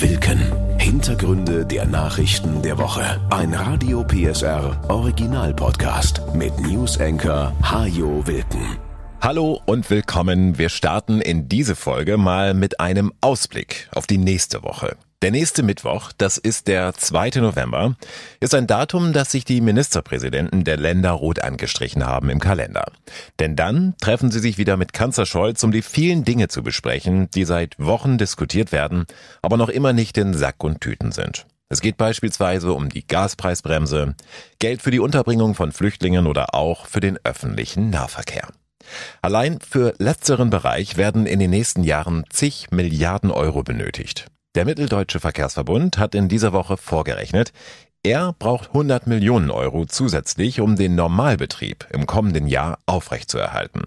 Wilken. Hintergründe der Nachrichten der Woche. Ein Radio PSR Original Podcast mit News Anchor Hajo Wilken. Hallo und willkommen. Wir starten in diese Folge mal mit einem Ausblick auf die nächste Woche. Der nächste Mittwoch, das ist der 2. November, ist ein Datum, das sich die Ministerpräsidenten der Länder rot angestrichen haben im Kalender. Denn dann treffen sie sich wieder mit Kanzler Scholz, um die vielen Dinge zu besprechen, die seit Wochen diskutiert werden, aber noch immer nicht in Sack und Tüten sind. Es geht beispielsweise um die Gaspreisbremse, Geld für die Unterbringung von Flüchtlingen oder auch für den öffentlichen Nahverkehr. Allein für letzteren Bereich werden in den nächsten Jahren zig Milliarden Euro benötigt. Der Mitteldeutsche Verkehrsverbund hat in dieser Woche vorgerechnet, er braucht 100 Millionen Euro zusätzlich, um den Normalbetrieb im kommenden Jahr aufrechtzuerhalten.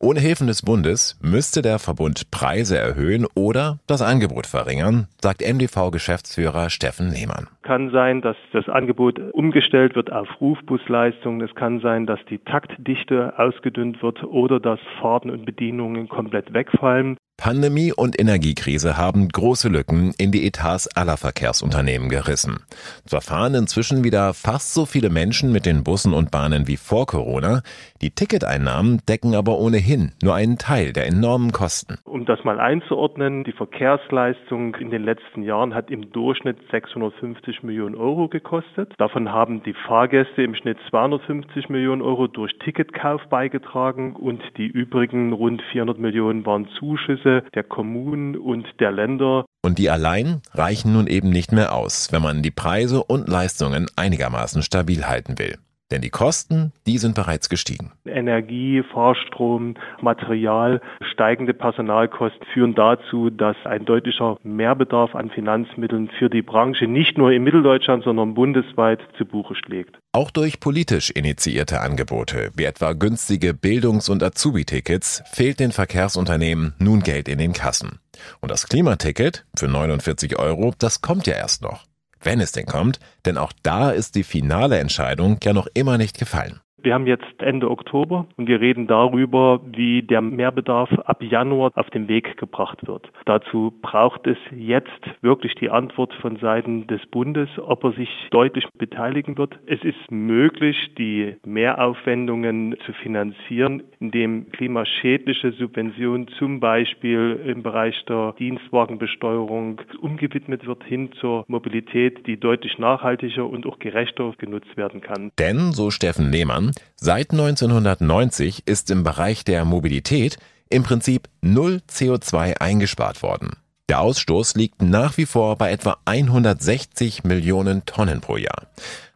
Ohne Hilfen des Bundes müsste der Verbund Preise erhöhen oder das Angebot verringern, sagt MDV-Geschäftsführer Steffen Lehmann. Kann sein, dass das Angebot umgestellt wird auf Rufbusleistungen. Es kann sein, dass die Taktdichte ausgedünnt wird oder dass Fahrten und Bedienungen komplett wegfallen. Pandemie und Energiekrise haben große Lücken in die Etats aller Verkehrsunternehmen gerissen. Zwar fahren inzwischen wieder fast so viele Menschen mit den Bussen und Bahnen wie vor Corona, die Ticketeinnahmen decken aber ohnehin nur einen Teil der enormen Kosten. Um das mal einzuordnen, die Verkehrsleistung in den letzten Jahren hat im Durchschnitt 650 Millionen Euro gekostet. Davon haben die Fahrgäste im Schnitt 250 Millionen Euro durch Ticketkauf beigetragen und die übrigen rund 400 Millionen waren Zuschüsse Gesetze der Kommunen und der Länder. Und die allein reichen nun eben nicht mehr aus, wenn man die Preise und Leistungen einigermaßen stabil halten will. Denn die Kosten, die sind bereits gestiegen. Energie, Fahrstrom, Material, steigende Personalkosten führen dazu, dass ein deutlicher Mehrbedarf an Finanzmitteln für die Branche nicht nur in Mitteldeutschland, sondern bundesweit zu Buche schlägt. Auch durch politisch initiierte Angebote, wie etwa günstige Bildungs- und Azubi-Tickets, fehlt den Verkehrsunternehmen nun Geld in den Kassen. Und das Klimaticket für 49 Euro, das kommt ja erst noch wenn es denn kommt, denn auch da ist die finale Entscheidung ja noch immer nicht gefallen. Wir haben jetzt Ende Oktober und wir reden darüber, wie der Mehrbedarf ab Januar auf den Weg gebracht wird. Dazu braucht es jetzt wirklich die Antwort von Seiten des Bundes, ob er sich deutlich beteiligen wird. Es ist möglich, die Mehraufwendungen zu finanzieren, indem klimaschädliche Subventionen zum Beispiel im Bereich der Dienstwagenbesteuerung umgewidmet wird hin zur Mobilität, die deutlich nachhaltiger und auch gerechter genutzt werden kann. Denn, so Steffen Lehmann, seit 1990 ist im Bereich der Mobilität im Prinzip null CO2 eingespart worden. Der Ausstoß liegt nach wie vor bei etwa 160 Millionen Tonnen pro Jahr.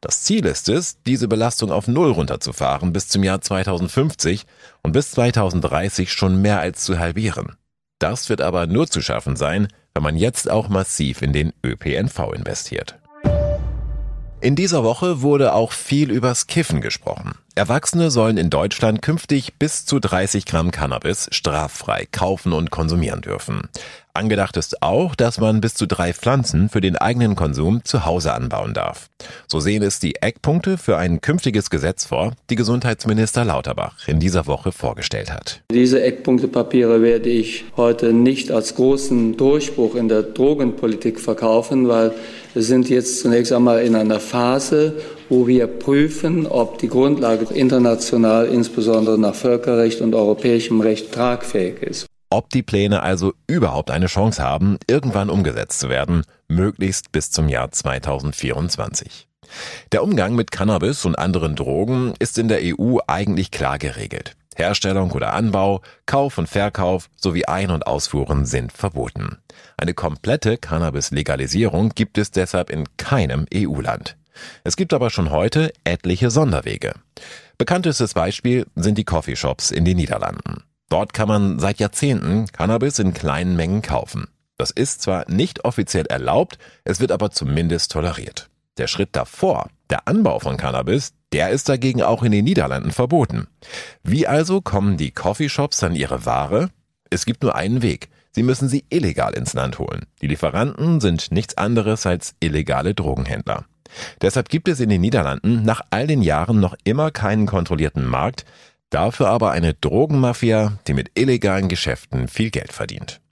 Das Ziel ist es, diese Belastung auf Null runterzufahren bis zum Jahr 2050 und bis 2030 schon mehr als zu halbieren. Das wird aber nur zu schaffen sein, wenn man jetzt auch massiv in den ÖPNV investiert. In dieser Woche wurde auch viel übers Kiffen gesprochen. Erwachsene sollen in Deutschland künftig bis zu 30 Gramm Cannabis straffrei kaufen und konsumieren dürfen. Angedacht ist auch, dass man bis zu drei Pflanzen für den eigenen Konsum zu Hause anbauen darf. So sehen es die Eckpunkte für ein künftiges Gesetz vor, die Gesundheitsminister Lauterbach in dieser Woche vorgestellt hat. Diese Eckpunktepapiere werde ich heute nicht als großen Durchbruch in der Drogenpolitik verkaufen, weil wir sind jetzt zunächst einmal in einer Phase, wo wir prüfen, ob die Grundlage international, insbesondere nach Völkerrecht und europäischem Recht, tragfähig ist ob die Pläne also überhaupt eine Chance haben, irgendwann umgesetzt zu werden, möglichst bis zum Jahr 2024. Der Umgang mit Cannabis und anderen Drogen ist in der EU eigentlich klar geregelt. Herstellung oder Anbau, Kauf und Verkauf sowie Ein- und Ausfuhren sind verboten. Eine komplette Cannabis-Legalisierung gibt es deshalb in keinem EU-Land. Es gibt aber schon heute etliche Sonderwege. Bekanntestes Beispiel sind die Coffeeshops in den Niederlanden. Dort kann man seit Jahrzehnten Cannabis in kleinen Mengen kaufen. Das ist zwar nicht offiziell erlaubt, es wird aber zumindest toleriert. Der Schritt davor, der Anbau von Cannabis, der ist dagegen auch in den Niederlanden verboten. Wie also kommen die Coffeeshops an ihre Ware? Es gibt nur einen Weg. Sie müssen sie illegal ins Land holen. Die Lieferanten sind nichts anderes als illegale Drogenhändler. Deshalb gibt es in den Niederlanden nach all den Jahren noch immer keinen kontrollierten Markt, Dafür aber eine Drogenmafia, die mit illegalen Geschäften viel Geld verdient.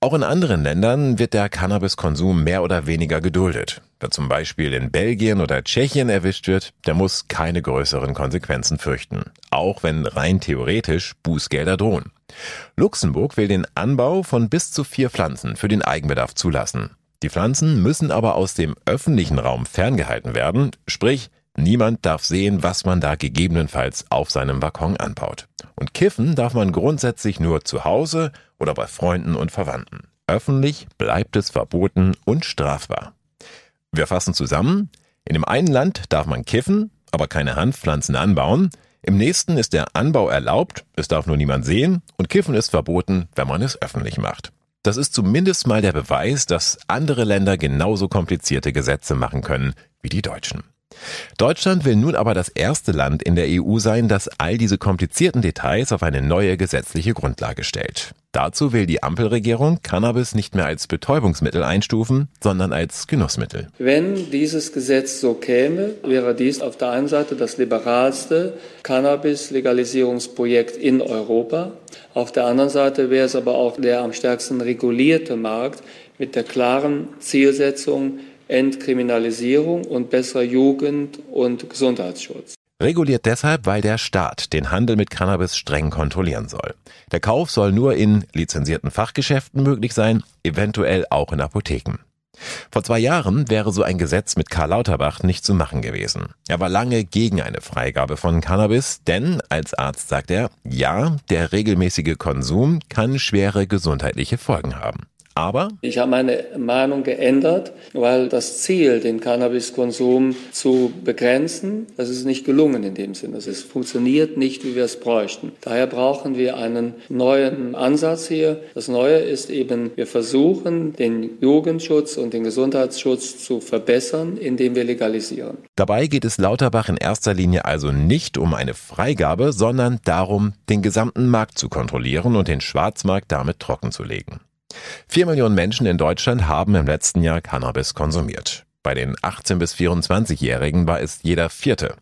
Auch in anderen Ländern wird der Cannabiskonsum mehr oder weniger geduldet. Wer zum Beispiel in Belgien oder Tschechien erwischt wird, der muss keine größeren Konsequenzen fürchten, auch wenn rein theoretisch Bußgelder drohen. Luxemburg will den Anbau von bis zu vier Pflanzen für den Eigenbedarf zulassen. Die Pflanzen müssen aber aus dem öffentlichen Raum ferngehalten werden, sprich Niemand darf sehen, was man da gegebenenfalls auf seinem Balkon anbaut. Und kiffen darf man grundsätzlich nur zu Hause oder bei Freunden und Verwandten. Öffentlich bleibt es verboten und strafbar. Wir fassen zusammen. In dem einen Land darf man kiffen, aber keine Hanfpflanzen anbauen. Im nächsten ist der Anbau erlaubt, es darf nur niemand sehen und Kiffen ist verboten, wenn man es öffentlich macht. Das ist zumindest mal der Beweis, dass andere Länder genauso komplizierte Gesetze machen können wie die Deutschen. Deutschland will nun aber das erste Land in der EU sein, das all diese komplizierten Details auf eine neue gesetzliche Grundlage stellt. Dazu will die Ampelregierung Cannabis nicht mehr als Betäubungsmittel einstufen, sondern als Genussmittel. Wenn dieses Gesetz so käme, wäre dies auf der einen Seite das liberalste Cannabis-Legalisierungsprojekt in Europa. Auf der anderen Seite wäre es aber auch der am stärksten regulierte Markt mit der klaren Zielsetzung, Entkriminalisierung und besserer Jugend- und Gesundheitsschutz. Reguliert deshalb, weil der Staat den Handel mit Cannabis streng kontrollieren soll. Der Kauf soll nur in lizenzierten Fachgeschäften möglich sein, eventuell auch in Apotheken. Vor zwei Jahren wäre so ein Gesetz mit Karl Lauterbach nicht zu machen gewesen. Er war lange gegen eine Freigabe von Cannabis, denn als Arzt sagt er, ja, der regelmäßige Konsum kann schwere gesundheitliche Folgen haben. Aber ich habe meine Meinung geändert, weil das Ziel, den Cannabiskonsum zu begrenzen, das ist nicht gelungen in dem Sinne. Es funktioniert nicht, wie wir es bräuchten. Daher brauchen wir einen neuen Ansatz hier. Das Neue ist eben, wir versuchen, den Jugendschutz und den Gesundheitsschutz zu verbessern, indem wir legalisieren. Dabei geht es Lauterbach in erster Linie also nicht um eine Freigabe, sondern darum, den gesamten Markt zu kontrollieren und den Schwarzmarkt damit trockenzulegen. Vier Millionen Menschen in Deutschland haben im letzten Jahr Cannabis konsumiert. Bei den 18- bis 24-Jährigen war es jeder vierte.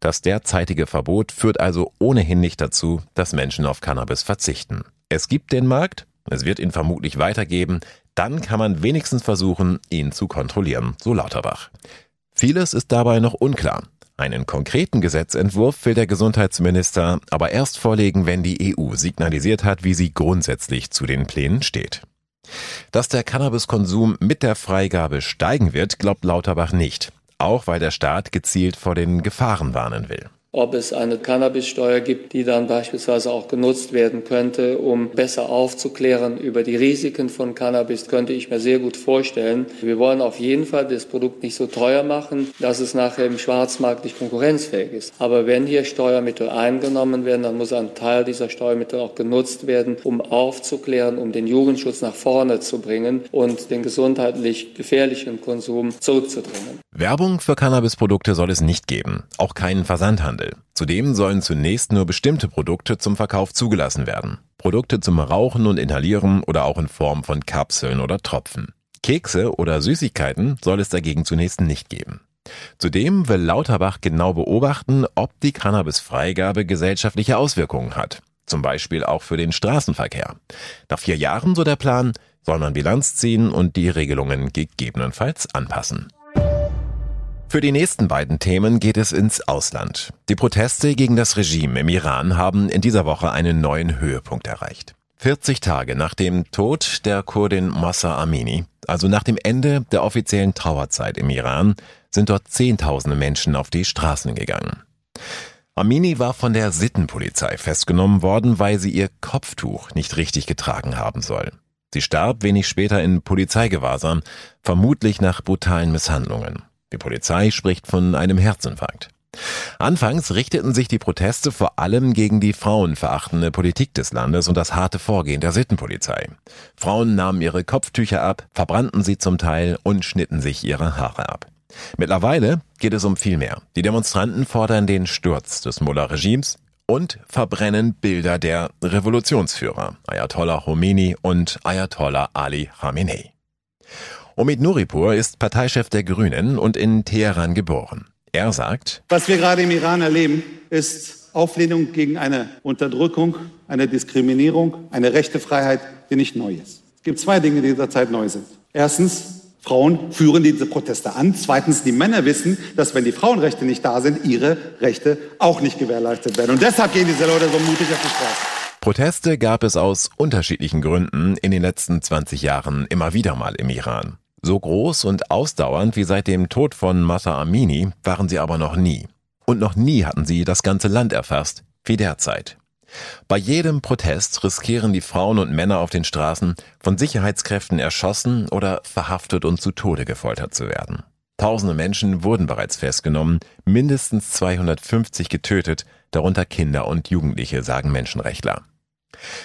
Das derzeitige Verbot führt also ohnehin nicht dazu, dass Menschen auf Cannabis verzichten. Es gibt den Markt, es wird ihn vermutlich weitergeben, dann kann man wenigstens versuchen, ihn zu kontrollieren, so Lauterbach. Vieles ist dabei noch unklar. Einen konkreten Gesetzentwurf will der Gesundheitsminister aber erst vorlegen, wenn die EU signalisiert hat, wie sie grundsätzlich zu den Plänen steht. Dass der Cannabiskonsum mit der Freigabe steigen wird, glaubt Lauterbach nicht, auch weil der Staat gezielt vor den Gefahren warnen will ob es eine Cannabissteuer gibt, die dann beispielsweise auch genutzt werden könnte, um besser aufzuklären über die Risiken von Cannabis, könnte ich mir sehr gut vorstellen. Wir wollen auf jeden Fall das Produkt nicht so teuer machen, dass es nachher im Schwarzmarkt nicht konkurrenzfähig ist. Aber wenn hier Steuermittel eingenommen werden, dann muss ein Teil dieser Steuermittel auch genutzt werden, um aufzuklären, um den Jugendschutz nach vorne zu bringen und den gesundheitlich gefährlichen Konsum zurückzudrängen. Werbung für Cannabisprodukte soll es nicht geben, auch keinen Versandhandel. Zudem sollen zunächst nur bestimmte Produkte zum Verkauf zugelassen werden. Produkte zum Rauchen und Inhalieren oder auch in Form von Kapseln oder Tropfen. Kekse oder Süßigkeiten soll es dagegen zunächst nicht geben. Zudem will Lauterbach genau beobachten, ob die Cannabis-Freigabe gesellschaftliche Auswirkungen hat. Zum Beispiel auch für den Straßenverkehr. Nach vier Jahren, so der Plan, soll man Bilanz ziehen und die Regelungen gegebenenfalls anpassen. Für die nächsten beiden Themen geht es ins Ausland. Die Proteste gegen das Regime im Iran haben in dieser Woche einen neuen Höhepunkt erreicht. 40 Tage nach dem Tod der Kurdin Massa Amini, also nach dem Ende der offiziellen Trauerzeit im Iran, sind dort Zehntausende Menschen auf die Straßen gegangen. Amini war von der Sittenpolizei festgenommen worden, weil sie ihr Kopftuch nicht richtig getragen haben soll. Sie starb wenig später in Polizeigewahrsam, vermutlich nach brutalen Misshandlungen. Die Polizei spricht von einem Herzinfarkt. Anfangs richteten sich die Proteste vor allem gegen die frauenverachtende Politik des Landes und das harte Vorgehen der Sittenpolizei. Frauen nahmen ihre Kopftücher ab, verbrannten sie zum Teil und schnitten sich ihre Haare ab. Mittlerweile geht es um viel mehr. Die Demonstranten fordern den Sturz des Mullah-Regimes und verbrennen Bilder der Revolutionsführer Ayatollah Khomeini und Ayatollah Ali Khamenei. Omid Nuripur ist Parteichef der Grünen und in Teheran geboren. Er sagt, was wir gerade im Iran erleben, ist Auflehnung gegen eine Unterdrückung, eine Diskriminierung, eine rechte Freiheit, die nicht neu ist. gibt zwei Dinge, die derzeit neu sind. Erstens, Frauen führen diese Proteste an. Zweitens, die Männer wissen, dass wenn die Frauenrechte nicht da sind, ihre Rechte auch nicht gewährleistet werden. Und deshalb gehen diese Leute so mutig auf die Straße. Proteste gab es aus unterschiedlichen Gründen in den letzten 20 Jahren immer wieder mal im Iran. So groß und ausdauernd wie seit dem Tod von Mata Amini waren sie aber noch nie. Und noch nie hatten sie das ganze Land erfasst, wie derzeit. Bei jedem Protest riskieren die Frauen und Männer auf den Straßen, von Sicherheitskräften erschossen oder verhaftet und zu Tode gefoltert zu werden. Tausende Menschen wurden bereits festgenommen, mindestens 250 getötet, darunter Kinder und Jugendliche, sagen Menschenrechtler.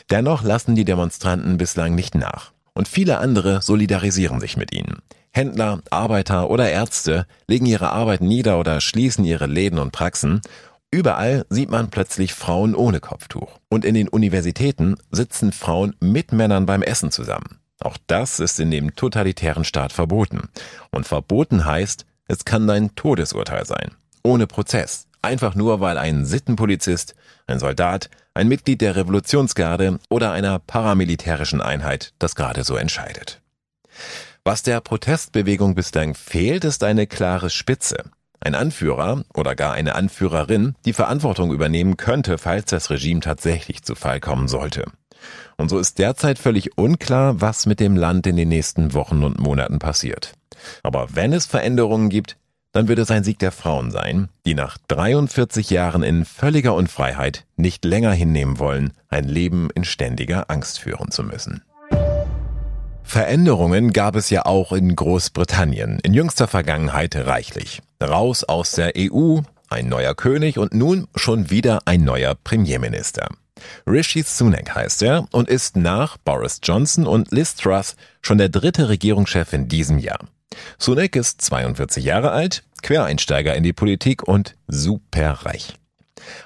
Dennoch lassen die Demonstranten bislang nicht nach. Und viele andere solidarisieren sich mit ihnen. Händler, Arbeiter oder Ärzte legen ihre Arbeit nieder oder schließen ihre Läden und Praxen Überall sieht man plötzlich Frauen ohne Kopftuch. Und in den Universitäten sitzen Frauen mit Männern beim Essen zusammen. Auch das ist in dem totalitären Staat verboten. Und verboten heißt, es kann ein Todesurteil sein. Ohne Prozess. Einfach nur, weil ein Sittenpolizist, ein Soldat, ein Mitglied der Revolutionsgarde oder einer paramilitärischen Einheit das gerade so entscheidet. Was der Protestbewegung bislang fehlt, ist eine klare Spitze. Ein Anführer oder gar eine Anführerin, die Verantwortung übernehmen könnte, falls das Regime tatsächlich zu Fall kommen sollte. Und so ist derzeit völlig unklar, was mit dem Land in den nächsten Wochen und Monaten passiert. Aber wenn es Veränderungen gibt, dann wird es ein Sieg der Frauen sein, die nach 43 Jahren in völliger Unfreiheit nicht länger hinnehmen wollen, ein Leben in ständiger Angst führen zu müssen. Veränderungen gab es ja auch in Großbritannien in jüngster Vergangenheit reichlich. Raus aus der EU, ein neuer König und nun schon wieder ein neuer Premierminister. Rishi Sunak heißt er und ist nach Boris Johnson und Liz Truss schon der dritte Regierungschef in diesem Jahr. Sunak ist 42 Jahre alt, Quereinsteiger in die Politik und superreich.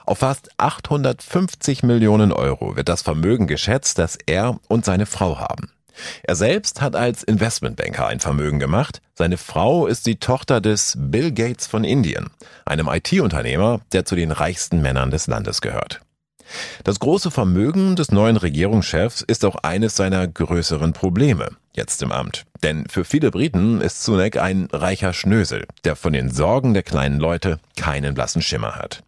Auf fast 850 Millionen Euro wird das Vermögen geschätzt, das er und seine Frau haben. Er selbst hat als Investmentbanker ein Vermögen gemacht. Seine Frau ist die Tochter des Bill Gates von Indien, einem IT-Unternehmer, der zu den reichsten Männern des Landes gehört. Das große Vermögen des neuen Regierungschefs ist auch eines seiner größeren Probleme jetzt im Amt. Denn für viele Briten ist Sunak ein reicher Schnösel, der von den Sorgen der kleinen Leute keinen blassen Schimmer hat.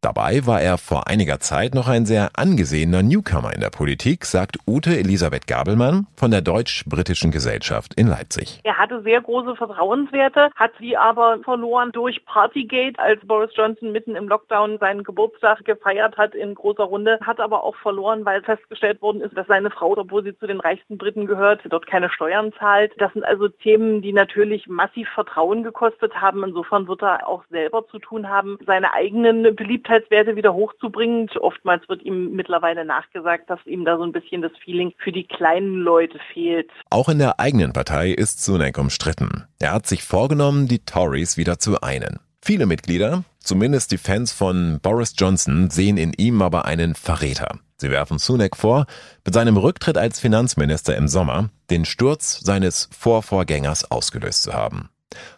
Dabei war er vor einiger Zeit noch ein sehr angesehener Newcomer in der Politik, sagt Ute Elisabeth Gabelmann von der Deutsch-Britischen Gesellschaft in Leipzig. Er hatte sehr große Vertrauenswerte, hat sie aber verloren durch Partygate, als Boris Johnson mitten im Lockdown seinen Geburtstag gefeiert hat in großer Runde, hat aber auch verloren, weil festgestellt worden ist, dass seine Frau, obwohl sie zu den reichsten Briten gehört, dort keine Steuern zahlt. Das sind also Themen, die natürlich massiv Vertrauen gekostet haben. Insofern wird er auch selber zu tun haben, seine eigenen Beliebtheitswerte wieder hochzubringen. Oftmals wird ihm mittlerweile nachgesagt, dass ihm da so ein bisschen das Feeling für die kleinen Leute fehlt. Auch in der eigenen Partei ist Sunak umstritten. Er hat sich vorgenommen, die Tories wieder zu einen. Viele Mitglieder, zumindest die Fans von Boris Johnson, sehen in ihm aber einen Verräter. Sie werfen Sunak vor, mit seinem Rücktritt als Finanzminister im Sommer den Sturz seines Vorvorgängers ausgelöst zu haben.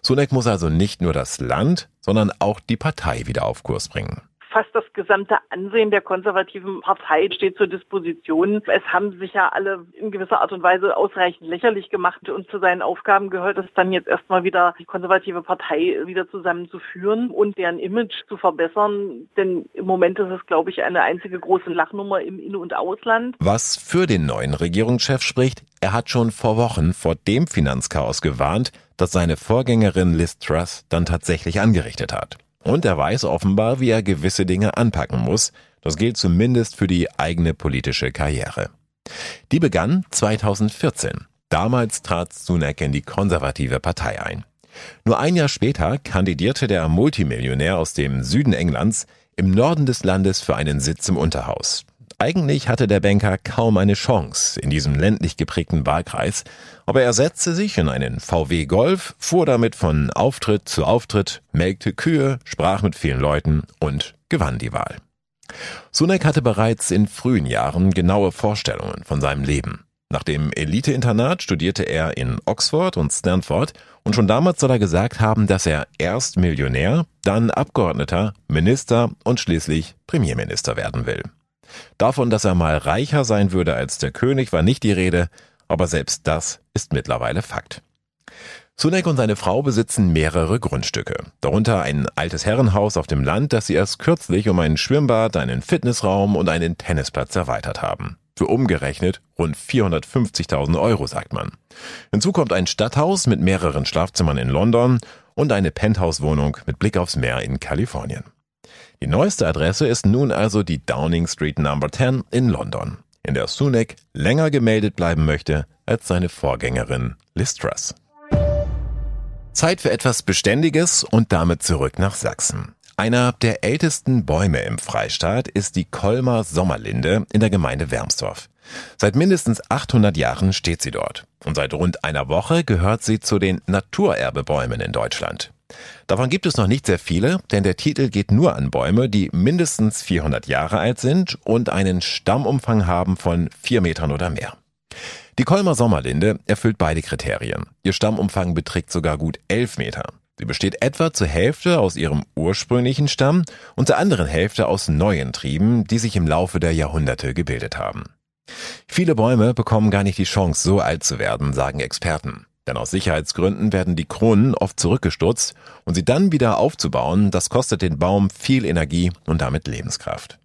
Sunak muss also nicht nur das Land, sondern auch die Partei wieder auf Kurs bringen. Fast das gesamte Ansehen der konservativen Partei steht zur Disposition. Es haben sich ja alle in gewisser Art und Weise ausreichend lächerlich gemacht und zu seinen Aufgaben gehört es dann jetzt erstmal wieder die konservative Partei wieder zusammenzuführen und deren Image zu verbessern. Denn im Moment ist es, glaube ich, eine einzige große Lachnummer im In- und Ausland. Was für den neuen Regierungschef spricht, er hat schon vor Wochen vor dem Finanzchaos gewarnt, das seine Vorgängerin Liz Truss dann tatsächlich angerichtet hat. Und er weiß offenbar, wie er gewisse Dinge anpacken muss. Das gilt zumindest für die eigene politische Karriere. Die begann 2014. Damals trat Sunak in die konservative Partei ein. Nur ein Jahr später kandidierte der Multimillionär aus dem Süden Englands im Norden des Landes für einen Sitz im Unterhaus. Eigentlich hatte der Banker kaum eine Chance in diesem ländlich geprägten Wahlkreis, aber er setzte sich in einen VW Golf, fuhr damit von Auftritt zu Auftritt, melkte Kühe, sprach mit vielen Leuten und gewann die Wahl. Sunak hatte bereits in frühen Jahren genaue Vorstellungen von seinem Leben. Nach dem Elite-Internat studierte er in Oxford und Stanford und schon damals soll er gesagt haben, dass er erst Millionär, dann Abgeordneter, Minister und schließlich Premierminister werden will. Davon, dass er mal reicher sein würde als der König, war nicht die Rede, aber selbst das ist mittlerweile Fakt. Sunek und seine Frau besitzen mehrere Grundstücke, darunter ein altes Herrenhaus auf dem Land, das sie erst kürzlich um ein Schwimmbad, einen Fitnessraum und einen Tennisplatz erweitert haben. Für umgerechnet rund 450.000 Euro, sagt man. Hinzu kommt ein Stadthaus mit mehreren Schlafzimmern in London und eine Penthouse-Wohnung mit Blick aufs Meer in Kalifornien. Die neueste Adresse ist nun also die Downing Street Number 10 in London, in der Sunak länger gemeldet bleiben möchte als seine Vorgängerin Liz. Zeit für etwas Beständiges und damit zurück nach Sachsen. Einer der ältesten Bäume im Freistaat ist die Kolmer Sommerlinde in der Gemeinde Wermsdorf. Seit mindestens 800 Jahren steht sie dort. Und seit rund einer Woche gehört sie zu den Naturerbebäumen in Deutschland. Davon gibt es noch nicht sehr viele, denn der Titel geht nur an Bäume, die mindestens 400 Jahre alt sind und einen Stammumfang haben von vier Metern oder mehr. Die Kolmer Sommerlinde erfüllt beide Kriterien. Ihr Stammumfang beträgt sogar gut 11 Meter. Sie besteht etwa zur Hälfte aus ihrem ursprünglichen Stamm und zur anderen Hälfte aus neuen Trieben, die sich im Laufe der Jahrhunderte gebildet haben. Viele Bäume bekommen gar nicht die Chance, so alt zu werden, sagen Experten. Denn aus Sicherheitsgründen werden die Kronen oft zurückgestutzt und sie dann wieder aufzubauen, das kostet den Baum viel Energie und damit Lebenskraft.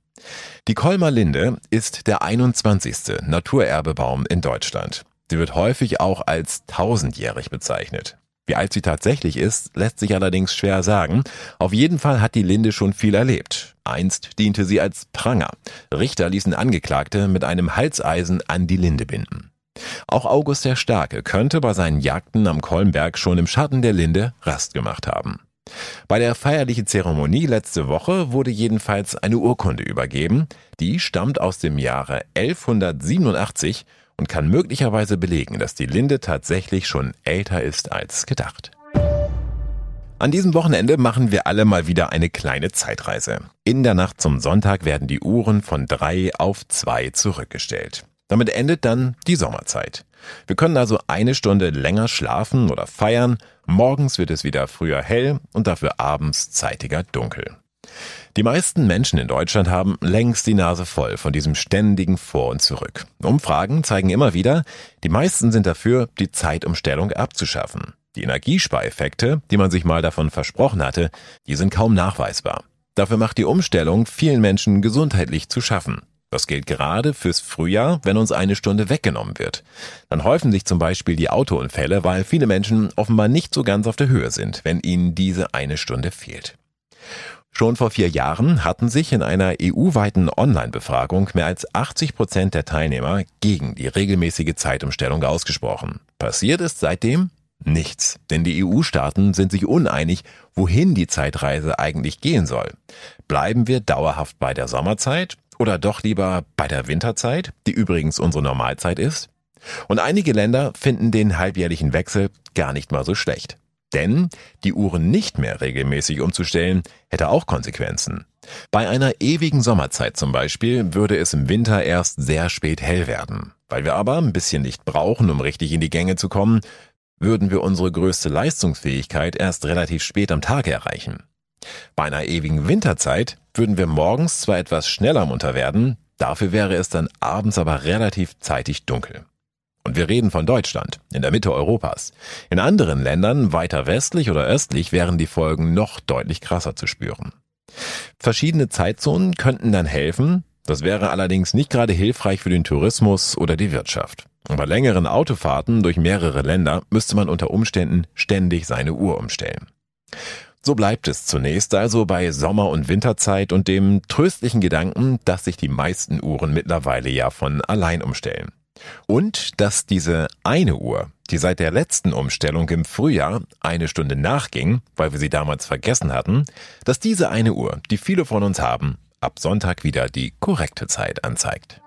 Die Kolmer Linde ist der 21. Naturerbebaum in Deutschland. Sie wird häufig auch als tausendjährig bezeichnet. Wie alt sie tatsächlich ist, lässt sich allerdings schwer sagen. Auf jeden Fall hat die Linde schon viel erlebt. Einst diente sie als Pranger. Richter ließen Angeklagte mit einem Halseisen an die Linde binden. Auch August der Starke könnte bei seinen Jagden am Kolmberg schon im Schatten der Linde Rast gemacht haben. Bei der feierlichen Zeremonie letzte Woche wurde jedenfalls eine Urkunde übergeben, die stammt aus dem Jahre 1187 und kann möglicherweise belegen, dass die Linde tatsächlich schon älter ist als gedacht. An diesem Wochenende machen wir alle mal wieder eine kleine Zeitreise. In der Nacht zum Sonntag werden die Uhren von drei auf zwei zurückgestellt. Damit endet dann die Sommerzeit. Wir können also eine Stunde länger schlafen oder feiern, morgens wird es wieder früher hell und dafür abends zeitiger dunkel. Die meisten Menschen in Deutschland haben längst die Nase voll von diesem ständigen Vor und Zurück. Umfragen zeigen immer wieder, die meisten sind dafür, die Zeitumstellung abzuschaffen. Die Energiespareffekte, die man sich mal davon versprochen hatte, die sind kaum nachweisbar. Dafür macht die Umstellung vielen Menschen gesundheitlich zu schaffen. Das gilt gerade fürs Frühjahr, wenn uns eine Stunde weggenommen wird. Dann häufen sich zum Beispiel die Autounfälle, weil viele Menschen offenbar nicht so ganz auf der Höhe sind, wenn ihnen diese eine Stunde fehlt. Schon vor vier Jahren hatten sich in einer EU-weiten Online-Befragung mehr als 80 Prozent der Teilnehmer gegen die regelmäßige Zeitumstellung ausgesprochen. Passiert ist seitdem nichts, denn die EU-Staaten sind sich uneinig, wohin die Zeitreise eigentlich gehen soll. Bleiben wir dauerhaft bei der Sommerzeit oder doch lieber bei der Winterzeit, die übrigens unsere Normalzeit ist? Und einige Länder finden den halbjährlichen Wechsel gar nicht mal so schlecht. Denn die Uhren nicht mehr regelmäßig umzustellen, hätte auch Konsequenzen. Bei einer ewigen Sommerzeit zum Beispiel würde es im Winter erst sehr spät hell werden. Weil wir aber ein bisschen Licht brauchen, um richtig in die Gänge zu kommen, würden wir unsere größte Leistungsfähigkeit erst relativ spät am Tag erreichen. Bei einer ewigen Winterzeit würden wir morgens zwar etwas schneller munter werden, dafür wäre es dann abends aber relativ zeitig dunkel. Und wir reden von Deutschland, in der Mitte Europas. In anderen Ländern, weiter westlich oder östlich, wären die Folgen noch deutlich krasser zu spüren. Verschiedene Zeitzonen könnten dann helfen, das wäre allerdings nicht gerade hilfreich für den Tourismus oder die Wirtschaft. Und bei längeren Autofahrten durch mehrere Länder müsste man unter Umständen ständig seine Uhr umstellen. So bleibt es zunächst also bei Sommer- und Winterzeit und dem tröstlichen Gedanken, dass sich die meisten Uhren mittlerweile ja von allein umstellen. Und dass diese eine Uhr, die seit der letzten Umstellung im Frühjahr eine Stunde nachging, weil wir sie damals vergessen hatten, dass diese eine Uhr, die viele von uns haben, ab Sonntag wieder die korrekte Zeit anzeigt.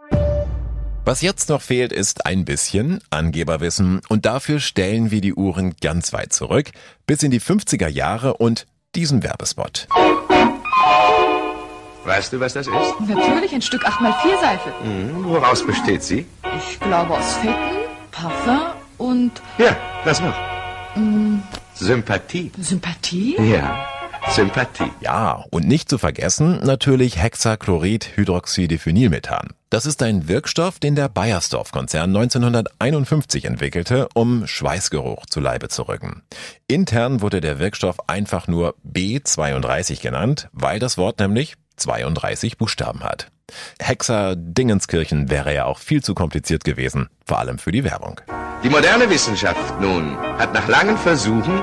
Was jetzt noch fehlt, ist ein bisschen Angeberwissen und dafür stellen wir die Uhren ganz weit zurück, bis in die 50er Jahre und diesen Werbespot. Weißt du, was das ist? Natürlich ein Stück 8x4 Seife. Hm, woraus besteht sie? Ich glaube aus Fetten, Parfum und Ja, was noch? Sympathie. Sympathie. Ja. Sympathie. Ja, und nicht zu vergessen natürlich Hexachlorid-Hydroxydiphenylmethan. Das ist ein Wirkstoff, den der Bayersdorf-Konzern 1951 entwickelte, um Schweißgeruch zu Leibe zu rücken. Intern wurde der Wirkstoff einfach nur B32 genannt, weil das Wort nämlich 32 Buchstaben hat. Hexer Dingenskirchen wäre ja auch viel zu kompliziert gewesen, vor allem für die Werbung. Die moderne Wissenschaft nun hat nach langen Versuchen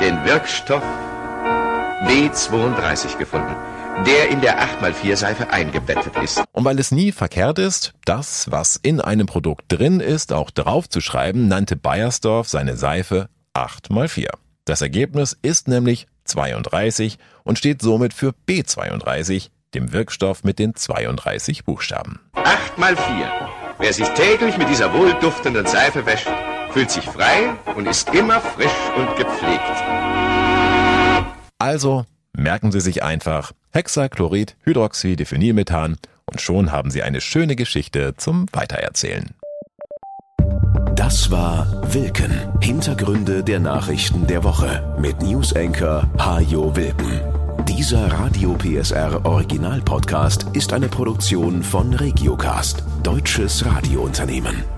den Wirkstoff B32 gefunden, der in der 8x4-Seife eingebettet ist. Und weil es nie verkehrt ist, das, was in einem Produkt drin ist, auch draufzuschreiben, nannte Bayersdorf seine Seife 8x4. Das Ergebnis ist nämlich 32 und steht somit für B32, dem Wirkstoff mit den 32 Buchstaben. 8 mal 4. Wer sich täglich mit dieser wohlduftenden Seife wäscht, fühlt sich frei und ist immer frisch und gepflegt. Also merken Sie sich einfach Hexachlorid, Hydroxydiphenylmethan und schon haben Sie eine schöne Geschichte zum Weitererzählen. Das war Wilken. Hintergründe der Nachrichten der Woche mit Newsenker Hajo Wilken. Dieser Radio PSR Original Podcast ist eine Produktion von Regiocast, deutsches Radiounternehmen.